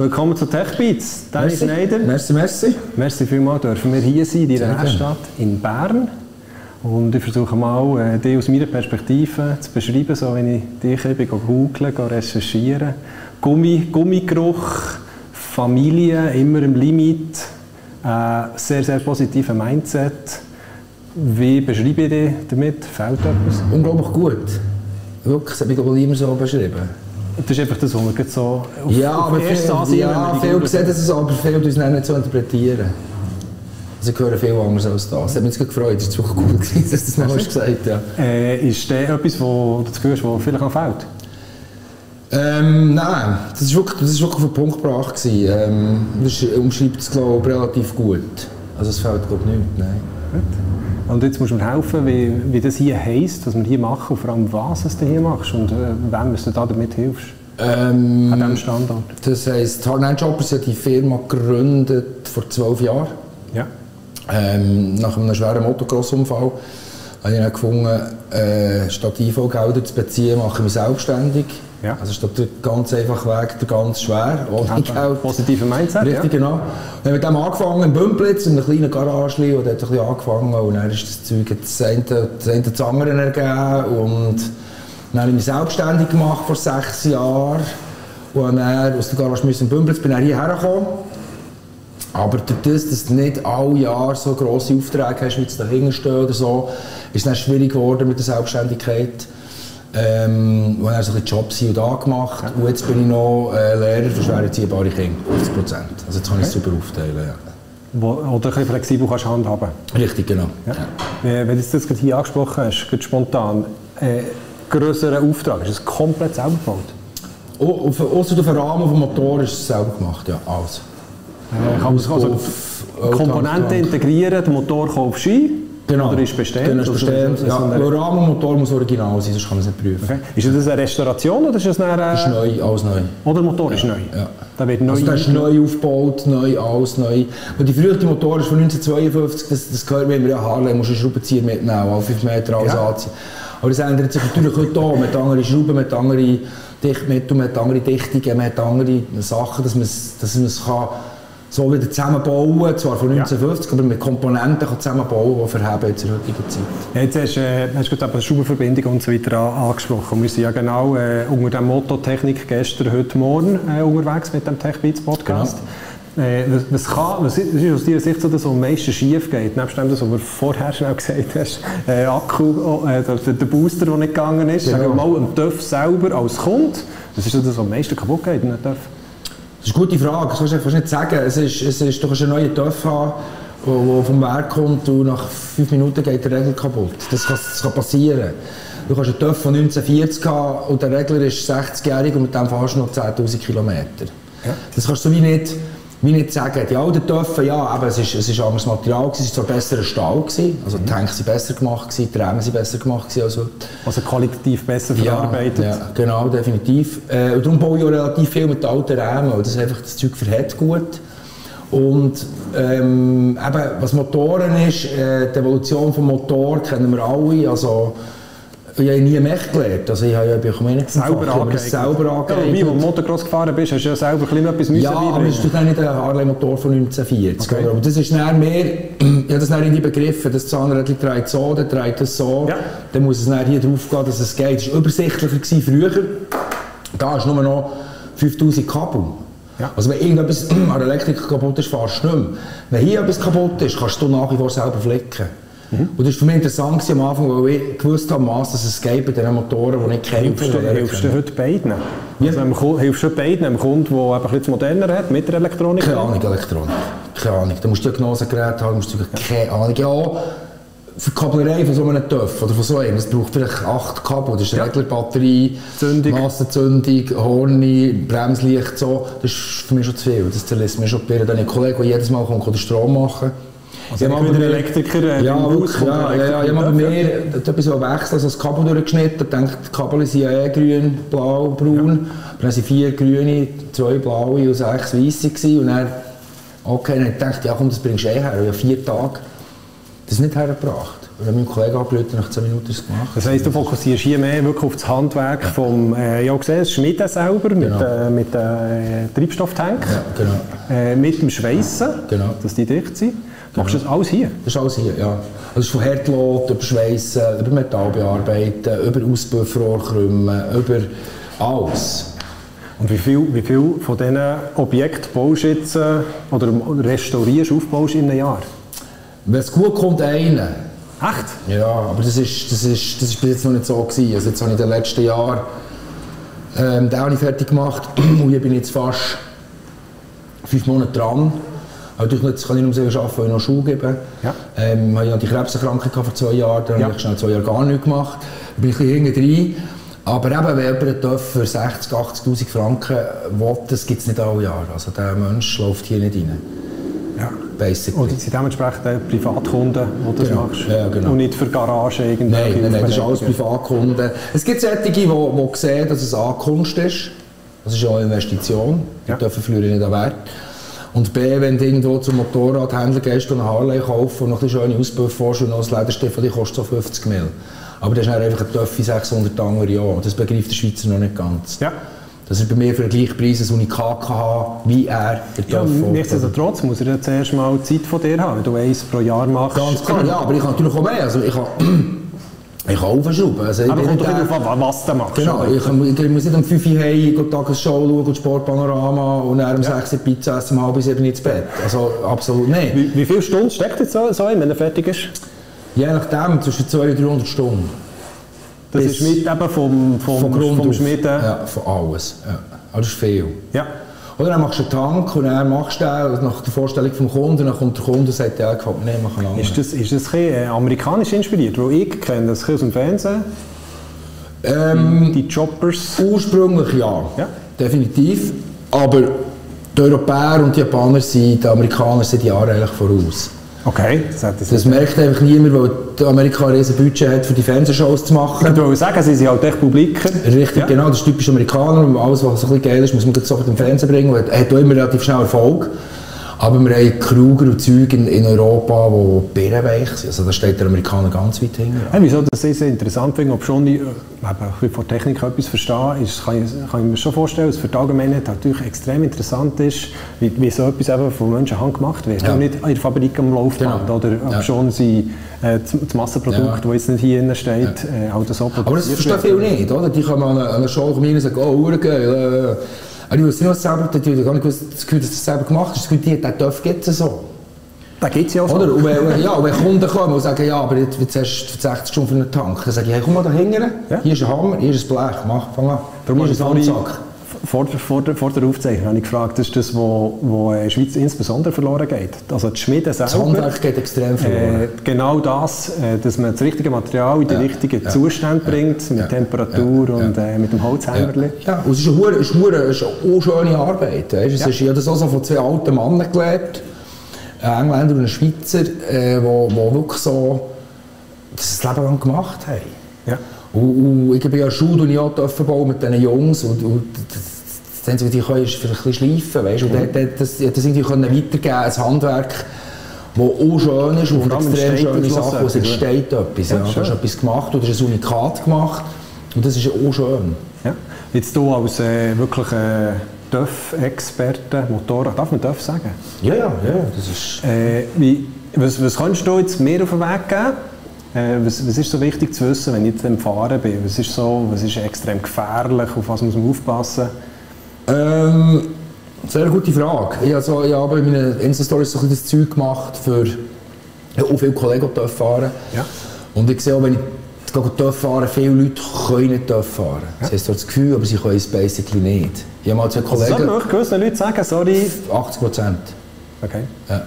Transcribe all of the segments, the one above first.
willkommen zu TechBeats. Danny Schneider. Merci, merci. Merci vielmals, dürfen wir hier sein, in der Innenstadt in Bern. Und ich versuche mal, äh, dich aus meiner Perspektive zu beschreiben, so wie ich dich eben googeln, recherchieren. Gummi, Gummigeruch, Familie, immer im Limit, äh, sehr, sehr positiver Mindset. Wie beschreibe ich dich damit? Fällt etwas? Unglaublich gut. Wirklich, das habe ich glaube ich immer so beschrieben. Das ist einfach das, was wir so auf, ja, auf aber viel, Ansehen, ja, viel sehen das so, aber viele uns nicht so interpretieren. Also ich höre viel anders als das. Das hat mich jetzt gefreut, es war gut, dass du das noch hast gesagt ja. Äh, ist das etwas, wo du hörst, was vielleicht noch fehlt? Ähm, nein, das war wirklich, wirklich auf den Punkt gebracht. Ähm, das umschreibt es, glaube ich, relativ gut. Also es fehlt, glaube ich, nichts, nein. Gut. Und jetzt musst du mir helfen, wie, wie das hier heisst, was wir hier machen und vor allem, was du hier machst und äh, wem du da damit hilfst. Ähm, an diesem Standort. Das heisst, Hard Jobbers hat die Firma gegründet vor zwölf Jahren. Ja. Ähm, nach einem schweren Motocross-Unfall habe ich dann gefunden, äh, statt IV-Gelder zu beziehen, mache ich mich selbstständig. Ja. Also statt der ganz einfache Weg, der ganz schwer, ohne Geld. Positive Mindset, Richtig, ja. genau. Wir haben mit dem angefangen, in Bümplitz, in einem kleinen Garage, und dort ein bisschen angefangen und dann ist das Zeug das eine, das eine das andere ergeben und dann habe ich mich selbstständig gemacht vor sechs Jahren und dann aus der Garage in Bümplitz bin ich hierher gekommen. Aber durch das, dass du nicht alle Jahre so grosse Aufträge hast, wie du dahinter stehen oder so, ist es dann schwierig geworden mit der Selbstständigkeit. Ähm, und dann so ein Jobs hier und da gemacht. Und jetzt bin ich noch äh, Lehrer für schwer erziehbare Kinder, 50 Prozent. Also jetzt kann ich es super aufteilen. Ja. Wo, oder ein bisschen flexibel kannst handhaben. Richtig, genau. Ja. Ja. Wenn du das gerade hier angesprochen hast, gerade spontan, äh, größeren Auftrag, ist es komplett selber gebaut? Oh, außer der Rahmen vom Motor ist es selber gemacht, ja, alles. Äh, kann man also Komponenten integrieren, den Motor kaufst du ein, Genau. Oder ist bestehend? Genau, ist bestehend. Ja, der Rahmenmotor muss original sein, sonst kann man es nicht prüfen. Okay. Ist das eine Restauration oder ist das eine... Das ist neu, alles neu. Oder der Motor ja, ist neu? Ja. Der wird neu also der ist neu aufgebaut, neu, alles neu. Und die frühere Motor ist von 1952, das, das gehört mir immer, ja Harley, musst einen Schraubenzieher mitnehmen, alle 5 Meter alles ja. anziehen. Aber das ändert sich natürlich heute auch, mit anderen Schrauben, mit anderen Dichtmitteln, mit anderen Dichtungen, mit anderen Sachen, dass man es, dass man es kann so wieder zusammenbauen, zwar von 1950, ja. aber mit Komponenten kann zusammenbauen, die verheben in der heutigen Zeit. Jetzt hast, äh, hast du gerade Schraubenverbindung und so weiter angesprochen. Wir sind ja genau äh, unter dem Motto Technik gestern, heute Morgen äh, unterwegs mit dem TechBeats Podcast. Genau. Äh, was, was, kann, was ist aus deiner Sicht so, dass am meisten schief geht? Nebst dem, was du vorher schnell gesagt hast, äh, Akku, oh, äh, der, der, Booster, der nicht gegangen ist, genau. sagen wir mal, ein TÜV selber als Kunde, was ist das, was am meisten kaputt geht in TÜV? Das ist eine gute Frage, das kannst du nicht sagen. Es ist, es ist, du kannst einen neuen TÜV haben, der vom Werk kommt und nach fünf Minuten geht der Regel kaputt. Das kann, das kann passieren. Du kannst einen TÜV von 1940 haben und der Regler ist 60-jährig und mit dem fahrst du noch 10'000 Kilometer. Ja. Das kannst du wie nicht wie nicht sagen, die alten Töpfe, ja, aber es ist, es ist anderes Material, gewesen, es war zwar besserer Stahl, gewesen, also die Tanks waren besser gemacht, gewesen, die Rämen waren besser gemacht gewesen, also, also qualitativ besser verarbeitet. Ja, ja genau, definitiv. Äh, und darum baue ich auch relativ viel mit alten Rämen, weil das einfach das Zeug verhält gut. Und ähm, eben, was Motoren ist, äh, die Evolution des Motors kennen wir alle, also ich habe nie Mech gelernt. Also ich habe ja selber angeeignet. selber angeeignet. Ja, wie du Motocross gefahren bist, hast du ja selber etwas müssen Ja, aber es ist nicht ein Harley-Motor von 1940. Okay. Aber das ist dann mehr, ich habe das dann irgendwie begriffen, das Zahnrädchen dreht so, der dreht das so. Ja. Dann muss es dann hier drauf gehen, dass es geht. Es war übersichtlicher gewesen früher. Da ist nur noch 5000 Kabel. Ja. Also wenn irgendetwas an der Elektrik kaputt ist, fahrst du nicht mehr. Wenn hier etwas kaputt ist, kannst du nach wie vor selber flicken. Mhm. Und das war für mich interessant am Anfang, weil ich gewusst habe, dass es geht bei den Motoren, die ich kenne. Hilfst du, hilfst du heute beiden? Ja. Also, hilfst du beiden, einem Kunden, der ein bisschen moderner hat, mit der Elektronik? Keine Ahnung, Elektronik. Keine Ahnung. Da musst du Diagnosegerät haben, musst du keine Ahnung. Ja, für die Kablerei von so einem TÜV oder von so einem, das braucht vielleicht acht Kabel. Das ist ja. Reglerbatterie, Zündung. Massenzündung, Horni, Bremslicht, so. Das ist für mich schon zu viel. Das zerlässt mir schon bei Dann ein Kollege, der jedes Mal kommt, den Strom machen also ja, wieder Elektriker äh, ja, wirklich, ja, ja, ja, ich habe bei mir etwas wechseln, also das Kabel durchgeschnitten, ich denke, die Kabel sind ja eh grün, blau, braun. Ja. Dann waren vier grüne, zwei blaue und sechs weiße und dann, okay, dann dachte ich, ja komm, das bringst du eh her. Ich habe vier Tage das nicht hergebracht. Ich habe meinen Kollegen angerufen, nach 10 Minuten es gemacht. Das heisst, du fokussierst hier mehr wirklich auf das Handwerk vom, äh, ja gesehen, Schmieden selber mit, Genau. äh, mit äh, Treibstofftank, Ja, genau. äh, mit dem Schweissen, Genau. dass die dicht sind. Machst du das alles hier? Das ist alles hier, ja. Also es ist von Herdlot, über Schweissen, über Metall bearbeiten, über Auspuffrohrkrümmen, über alles. Und wie viel, wie viel von diesen Objekten baust du jetzt äh, oder restaurierst, aufbaust in einem Jahr? Wenn es gut kommt, einen. Echt? Ja, aber das ist, das ist, das ist bis jetzt noch nicht so gewesen. Also jetzt habe ich in den letzten Jahren ähm, den habe ich fertig gemacht und hier bin ich jetzt fast fünf Monate dran. Natürlich nicht, das kann ich nur sehr arbeiten, weil ich noch Schule gebe. Ja. Ähm, ich hatte die Krebserkrankung vor zwei Jahren, dann Ja. habe ich schnell zwei Jahre gar nichts gemacht. Da bin ich ein bisschen rein. Aber eben, wenn jemand für 60'000, 80'000 Franken will, das gibt es nicht alle Jahre. Also der Mensch läuft hier nicht rein. Ja. Basically. Und sind dementsprechend äh, Privatkunden, die das Genau. machst? Ja, genau. Und nicht für Garagen irgendwelche Nein, nein, nein, das ist alles? Privatkunden. Es gibt solche, die, die sehen, dass es A, Kunst ist. Das ist ja eine Investition. Die Ja. dürfen verlieren nicht an Wert. Und B, wenn du irgendwo zum Motorradhändler gehst und einen Harley kaufst und noch ein schöne Auspuff willst und noch ein Lederstiefel, die kostet so 50 Mil. Aber das ist dann einfach ein Töffi 600 Tanger im Jahr. Das begreift der Schweizer noch nicht ganz. Ja. Das ist bei mir für den gleichen Preis ein Unikat haben, wie er den Ja, nichtsdestotrotz muss er ja zuerst mal Zeit von dir haben, wenn du eins pro Jahr machst. Ganz klar, ja, aber ich kann natürlich auch mehr. Also ich kann, ich kann aufschrauben. Also ich Aber kommt doch darauf an, was du machst. Genau, ich, kann- ich muss nicht um 5 Uhr heim, die Tagesschau schauen, und Sportpanorama und dann um 6 Uhr Pizza essen, um halb sieben ins Bett. Also absolut nicht. Wie, wie viele Stunden steckt jetzt so, so ein, wenn er fertig ist? Je nachdem, zwischen 200 und 300 Stunden. Das Bis- ist mit eben vom, vom, vom auf. Schmieden. Ja, von alles. Ja. Aber das ist viel. Ja. Oder dann machst du einen Tank und dann machst du den nach der Vorstellung vom Kunden, dann kommt der Kunde und sagt, ja, gefällt mir nicht, mach einen anderen. Ist das, ist das ein äh, amerikanisch inspiriert? Weil ich kenne das aus dem Fernsehen. Ähm, Die Choppers. ursprünglich ja, Ja. definitiv. Aber die Europäer und die Japaner sind, die Amerikaner sind Jahre eigentlich voraus. Okay, das hat das Das merkt einfach niemand, weil die Amerika ein riesen Budget hat, für die Fernsehshows zu machen. Ich wollte sagen, sie sind halt echt Publiker. Richtig, Ja. genau, das ist typisch Amerikaner. Alles, was so ein bisschen geil ist, muss man sofort im Fernsehen bringen. Und hat auch immer relativ schnell Erfolg. Aber wir haben Kruger und Zeug in, in Europa, die bärenweich sind. Also da steht der Amerikaner ganz weit hinten. Ja, wieso das sehr, sehr interessant finde, ob schon ich äh, eben, ein bisschen von Technik etwas verstehe, ist, kann, ich, kann ich mir schon vorstellen, dass es für die Allgemeinheit natürlich extrem interessant ist, wie, wie so etwas eben von Menschenhand gemacht wird. Ja. Und nicht in der Fabrik am Laufband. Genau. Oder ob Ja. schon sie, äh, das, das Massenprodukt, Ja. das jetzt nicht hier steht, äh, halt so Aber das verstehen viele nicht, oder? Die kommen an eine, an eine Show rein und sagen, oh, geil. Äh. Aber ich nicht, was selber, haben gar nicht gewusst, das Gefühl, dass das selber gemacht ist. Das Gefühl, der Töpf gibt es so. Da gibt es ja auch so. Oder? Und wenn, ja, und wenn Kunden kommen und sagen, ja, aber jetzt, jetzt hast du 60 Stunden für einen Tank, dann sage ich, hey, komm mal da hinten, Ja. hier ist ein Hammer, hier ist ein Blech, mach, fang an. Darum hier ist ein vorhin Handsack. Vor, vor, der, vor der Aufzeichnung habe ich gefragt, das ist das, wo, wo in der Schweiz insbesondere verloren geht. Also die Schmiede selber. Das Handwerk geht extrem verloren. Äh, genau das, äh, dass man das richtige Material in den Ja, richtigen ja, Zustand bringt, mit ja, Temperatur ja, und äh, mit dem Holzhämmerli. Ja, und es ist eine, hure- ist eine, hure- es ist eine unschöne Arbeit. Weißt? Es Ja. ist, ich habe das auch so von zwei alten Männern gelernt, ein Engländer und ein Schweizer, äh, wo, wo wirklich so das Leben lang gemacht haben. Und, und ich bin ja Schule und ich auch bauen mit diesen Jungs und, und Einzige, was ich kann, ist vielleicht ein bisschen schleifen, weißt? Und Mhm. das, das, das irgendwie können weitergeben, ein Handwerk, das auch schön ist und allem extrem schöne Sachen, es entsteht etwas. Ja, Ja, du hast etwas gemacht oder hast ein Unikat gemacht und das ist auch schön. Ja. Jetzt du als äh, wirklich äh, TÜV-Experte, Motorrad, darf man TÜV sagen? Ja, ja, ja, das ist... Äh, wie, was, was kannst du jetzt mehr auf den Weg geben? Äh, was, was ist so wichtig zu wissen, wenn ich jetzt am Fahren bin? Was ist, so, was ist extrem gefährlich? Auf was muss man aufpassen? Ähm, sehr gute Frage. Ich habe, so, ich habe in meinen Insta-Stories so ein bisschen das Zeug gemacht für ja, auch viele Kollegen, die fahren. Ja. Und ich sehe auch, wenn ich TÜV fahre, viele Leute können nicht fahren. Sie haben das Gefühl, aber sie können es basically nicht. Ich habe mal zwei Also Kollegen... man gewissen Leuten sagen, sorry. 80 Prozent. Okay. Ja.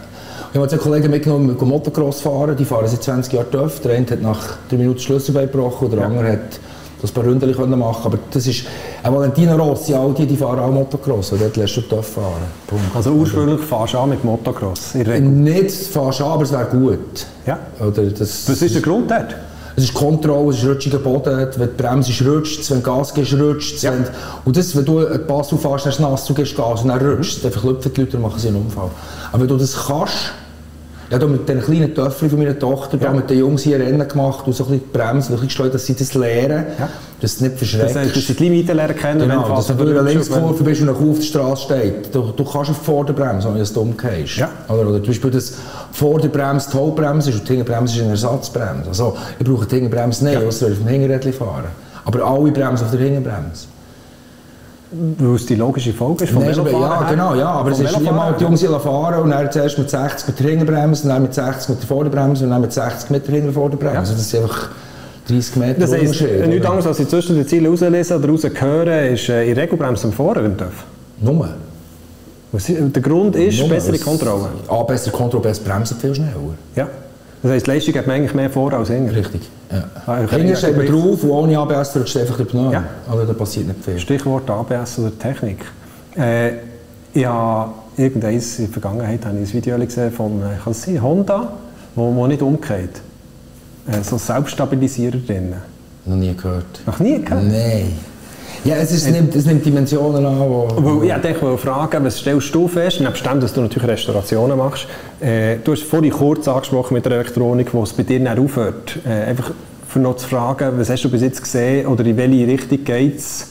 Ich habe zwei Kollegen mitgenommen, die Motocross fahren. Die fahren seit 20 Jahren TÜV. Der eine hat nach drei Minuten das Schlüsselbein gebrochen, der andere hat das ein paar Ründchen können machen Aber das ist... Auch Valentino Rossi, all die, die fahren auch Motocross. Und dort lässt du TÜV fahren. Punkt. Also ursprünglich fahrst du an mit Motocross. Nicht fast an, aber es wäre gut. Ja. Oder das, Was ist der Grund dort? Es ist Kontrolle, es ist rutschiger Boden, wenn die Bremse ist, rutscht es, wenn du Gas gibst, rutscht es. Ja. Wenn, und das, wenn du einen Pass auffährst, dann ist es nass, du gibst Gas und dann rutscht es, dann verklüpfen die Leute und machen sie einen Unfall. Aber wenn du das kannst, Ja, da mit den kleinen Töpfchen von meiner Tochter, Ja. da mit den Jungs hier Rennen gemacht und so ein bisschen bremsen, ein bisschen gesteuert, dass sie das lernen, Ja. dass sie nicht Das verschreckst. heißt, dass sie die Limite lernen kennen, Genau, wenn dass du durch eine Linkskurve bist und ein Kuh auf der Straße steht. Du, du kannst auf die Vorderbremse, wenn du das dumm gehst. Ja. Oder, oder zum Beispiel, dass Vorderbremse die Hauptbremse ist und die Hinterbremse ist eine Ersatzbremse. Also, ich brauche die Hinterbremse nicht, Ja. außer wenn ich auf dem Hinterrädchen fahren. Aber alle Bremsen auf der Hinterbremse. Weil es die logische Folge ist vom Velofahren ja, genau, ja, aber es ist wie mal die. Jungs fahren und dann zuerst mit 60 mit der Hinterbremse, dann mit 60 mit der Vorderbremse und dann mit 60 mit der Hintervorderbremse. Ja. Also das ist einfach 30 Meter Das heisst, Unterschied, nichts oder? anderes, als ich zwischen den Zielen rauslesen oder raushören, ist äh, in Regelbremse am im TÜV. Nur. Was Der Grund ist Nur. bessere Es- Kontrolle. A, bessere Kontrolle, besser bremsen viel schneller. Ja. Das heisst, die Leistung hat man eigentlich mehr vor als hinten. Richtig. Ja. Ah, Hinten steht man drauf und ohne ABS du einfach den Pneu. Ja. Also da passiert nicht viel. Stichwort ABS oder Technik. Äh, habe irgendeins in der Vergangenheit habe ich ein Video gesehen von äh, kann sein, Honda, wo, wo nicht umgeht. Äh, so ein Selbststabilisierer drin. Noch nie gehört. Noch nie gehört? Nein. Ja, es, ist, es, nimmt, es nimmt Dimensionen an, wo... Weil ich wollte fragen, was stellst du fest, nebst dem, dass du natürlich Restaurationen machst, äh, du hast vorhin kurz angesprochen mit der Elektronik, wo es bei dir dann aufhört. Äh, einfach für noch zu fragen, was hast du bis jetzt gesehen oder in welche Richtung geht es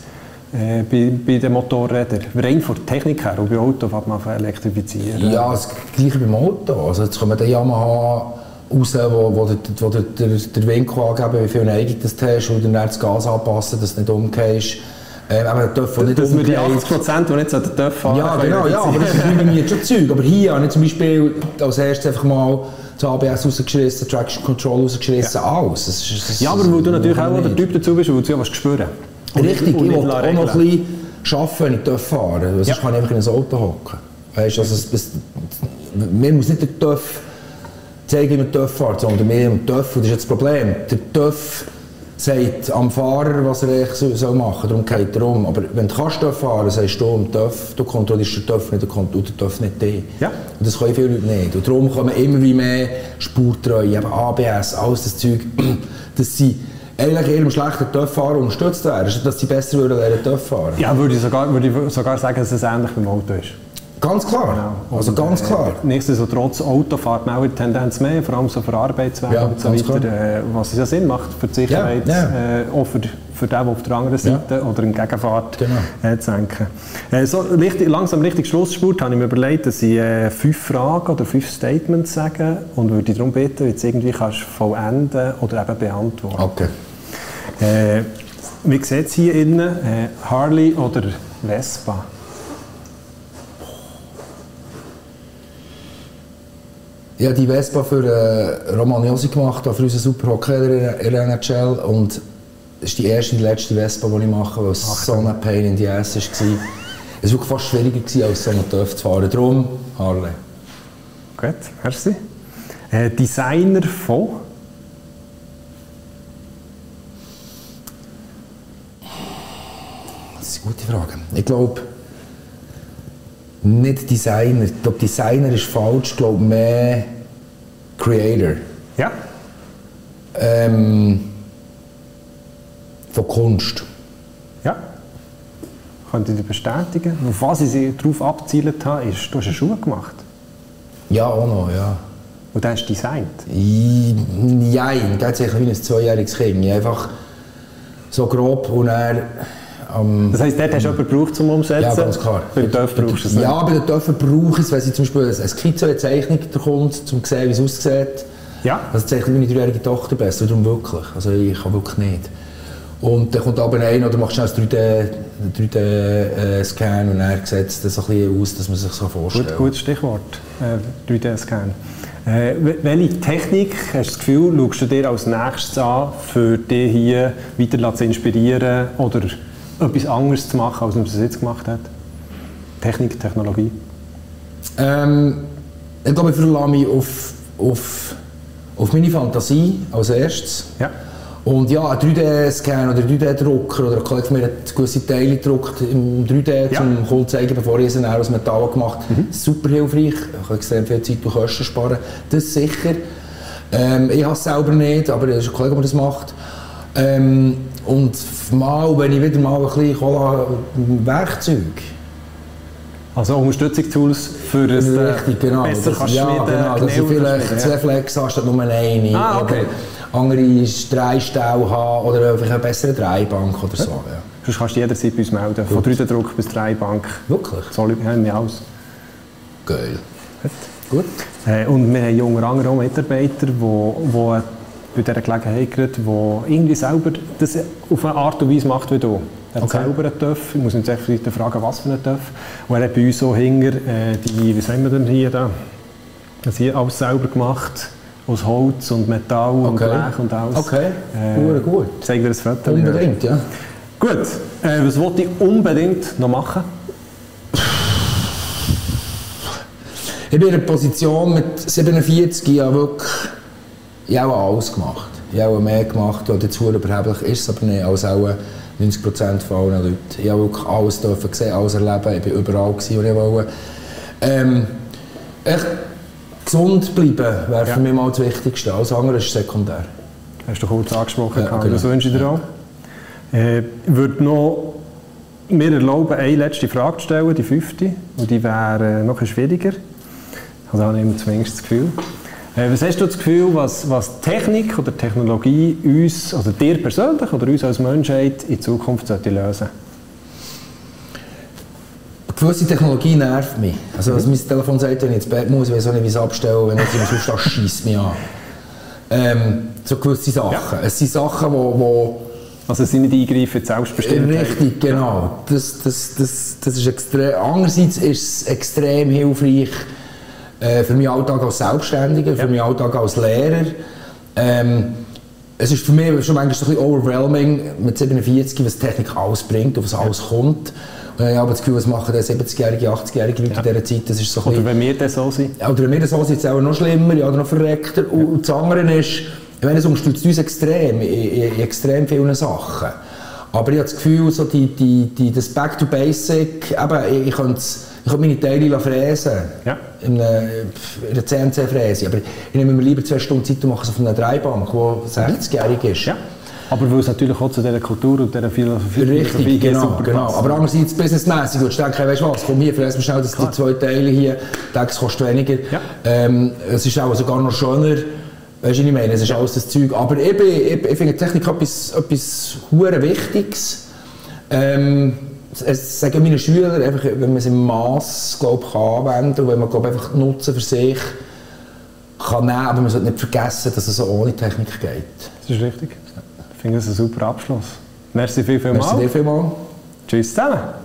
äh, bei, bei den Motorrädern? Rein von der Technik her und bei Auto fängt man an elektrifizieren. Ja, das gleiche beim Auto. Also jetzt kommen der Yamaha raus, wo, wo, der, wo der, der, der Winkel angeben, wie viel Neigung das du hast und dann das Gas anpassen, dass du nicht umgehst. Ähm, aber der Töpfer nicht Dass wir die umgehst. 80 Prozent, die nicht so den fahren Ja, genau, ja, aber das ist minimiert schon Zeug. Aber hier habe ich zum Beispiel als erstes einfach mal das ABS rausgeschissen, Traction Control rausgeschissen, alles. Das ist, das Ja, aber weil du natürlich auch der nicht. Typ dazu bist, wo du ja was spüren Richtig, Und ich will auch noch ein bisschen arbeiten, wenn ich TÜV fahre. Sonst Ja. kann ich einfach in ein Auto hocken. Weißt du, also es, mir muss nicht der TÜV zeigen, wie man TÜV fährt, sondern mir und das ist jetzt das Problem, der TÜV sagt am Fahrer, was er eigentlich machen soll, darum geht er um. Aber wenn du kannst fahren sagst du TÜV, du kontrollierst den TÜV nicht, kontrollierst den TÜV nicht dich. Ja. Und das können viele Leute nicht. Und darum kommen immer wie mehr Spurtreue, eben ABS, alles das Zeug, dass sie eigentlich eher einem schlechten TÜV-Fahrer unterstützt werden, dass sie besser würden lernen TÜV fahren. Ja, würde ich, sogar, würde ich sogar sagen, dass es ähnlich beim Auto ist. Ganz klar. Also Und, ganz äh, Klar. Nichtsdestotrotz, Auto fährt man auch in der Tendenz mehr, vor allem so für Arbeitswege Ja, und so weiter, äh, was ja Sinn macht für die Sicherheit, Ja, Äh, auch für, für den, der auf der anderen Seite oder in Gegenfahrt Genau. äh, zu denken. Äh, so richtig, langsam richtig Schlussspurt habe ich mir überlegt, dass ich äh, fünf Fragen oder fünf Statements sage und würde dich darum bitten, jetzt irgendwie kannst du vollenden oder eben beantworten. Okay. Äh, wie sieht es hier innen? Äh, Harley oder Vespa? Ich habe die Vespa für äh, Roman Josi gemacht, für unseren Super Hockey in der NHL. Und das ist die erste und letzte Vespa, die ich mache, weil es so eine Pain in the Ass war. Es war fast schwieriger, gewesen, als so einen TÜV zu fahren. Darum Harley. Gut, merci. Äh, Designer von? Das ist eine gute Frage. Ich glaube, nicht Designer. Ich glaube, Designer ist falsch. Ich glaube, mehr Creator. Ja. Ähm, von Kunst. Ja. Könnte ich dir bestätigen. Auf was ich sie darauf abgezielt habe, ist, du hast einen Schuh gemacht. Ja, auch noch, ja. Und der ist designt. Nein, das eigentlich wie ein zweijähriges Kind. Ich einfach so grob und er am... Das heisst, dort hast du jemanden gebraucht zum Umsetzen? ja, ganz klar. Beim TÜV brauchst du es nicht? Ja, bei den Töpfen brauche ich es, wenn sie zum Beispiel eine Skizze, eine Zeichnung kommt, um zu sehen, wie es aussieht. Ja. Das zeichnet meine dreijährige Tochter besser, darum wirklich. Also ich kann wirklich nicht. Und dann kommt aber einer oder macht schnell einen 3D-Scan und er sieht es dann so ein bisschen aus, dass man sich so vorstellt. Gut, gutes Stichwort. Äh, 3D-Scan. Äh, wel- welche Technik, hast du das Gefühl, schaust du dir als nächstes an, für dich hier weiter zu inspirieren oder etwas anderes zu machen, als man es jetzt gemacht hat? Technik, Technologie? Ähm, ich glaube, ich verlasse mich auf, auf, auf meine Fantasie als erstes. Ja. Und ja, ein 3D-Scan oder 3D-Drucker oder ein Kollege von mir hat gewisse Teile gedruckt im 3D, Ja. zum Kunden zu zeigen, bevor ich es aus Metall gemacht habe. Super hilfreich, ich kann extrem viel Zeit und Kosten sparen. Das sicher. Ähm, ich habe es selber nicht, aber es ist ein Kollege, der das macht. Ähm, und mal, wenn ich wieder mal ein bisschen Cola Werkzeug. Also Unterstützungstools für das äh, Richtig, genau. besser das, kannst ja, schmieden, genau, dass du vielleicht zwei Flex hast statt nur eine. Ah, okay. Oder andere Dreistau haben oder einfach eine bessere Dreibank oder so. Ja. Sonst kannst du jederzeit bei uns melden. Von 3D-Druck bis Dreibank. Wirklich? So haben wir alles. Geil. Gut. Äh, und wir haben unter anderem auch Mitarbeiter, die, die bei dieser Gelegenheit gerade, die irgendwie selber das auf eine Art und Weise macht wie du. Er hat Okay. selber einen Töff. Ich muss echt weiter fragen, was für einen Töff. Und er hat bei uns so hinger äh, die, wie sagen wir denn hier, da? das hier alles selber gemacht. Aus Holz und Metall und Okay. Blech und alles. Okay, Äh, gut, zeige dir das Foto. Unbedingt, ja. Gut, äh, was wollte ich unbedingt noch machen? Ich bin in einer Position mit 47 Jahren wirklich ich habe auch alles gemacht. Ich habe auch mehr gemacht, jetzt verdammt überheblich ist, aber nicht als auch 90% von allen Leuten. Ich habe wirklich alles dürfen sehen, alles erleben. Ich war überall, gewesen, wo ich wollte. Ähm, echt gesund bleiben wäre Ja. für mich mal das Wichtigste. Alles andere ist sekundär. Hast du kurz angesprochen. Ja, genau. Das wünsche ich dir auch. Äh, ich würde noch mir erlauben, eine letzte Frage zu stellen, die fünfte. Und die wäre äh, noch ein schwieriger. Also habe ich zumindest das Gefühl. Äh, was hast du das Gefühl, was, was Technik oder Technologie uns, also dir persönlich oder uns als Menschheit in Zukunft sollte lösen gewisse Technologie nervt mich. Also, was mein Telefon sagt, wenn ich ins Bett muss, ich weiß auch nicht, wie ich es abstelle, wenn ich sonst das schießt mich an. Ähm, so gewisse Sachen. Es sind Sachen, wo, wo Also sie nicht eingreifen in die Selbstbestimmtheit. Richtig, genau. Das, das, das, das ist extrem, andererseits ist es extrem hilfreich äh, für meinen Alltag als Selbstständiger, für meinen Alltag als Lehrer. Ähm, es ist für mich schon manchmal so ein bisschen overwhelming mit 47, was Technik alles bringt und was alles kommt. Und ich habe das Gefühl, was machen dann 70-jährige, 80-jährige Leute in dieser Zeit, das ist so Oder wenn wir das so sind. Oder bei mir das ist jetzt auch noch schlimmer, ja, oder noch verreckter. Und und das andere ist, ich meine, es unterstützt uns extrem, in, in, in extrem vielen Sachen. Aber ich habe das Gefühl, so die, die, die, das Back to Basic, eben, ich, könnte ich könnte meine Teile fräsen. Ja. In einer, in einer CNC-Fräse. Aber ich nehme mir lieber zwei Stunden Zeit und mache es auf einer Dreibank, die 60-jährig ist. Ja. Aber weil es natürlich auch zu dieser Kultur und dieser Philosophie Richtig, genau, super genau. Aber andererseits businessmässig, du denkst, hey, weißt du was, komm hier, fräsen wir schnell das, die zwei Teile hier, das kostet weniger. Ja. Ähm, es ist auch sogar noch schöner, weißt du, was ich meine, es ist alles das Zeug. Aber bin, ich, ich finde Technik etwas, etwas hure Wichtiges. Ähm, es sagen meine Schüler, einfach, wenn man es im Mass glaub, kann anwenden und wenn man glaub, einfach Nutzen für sich kann nehmen, aber man sollte nicht vergessen, dass es so ohne Technik geht. Das ist richtig. Ich finde das ein super Abschluss. Merci viel, viel Merci mal. dir vielmals. Tschüss zusammen.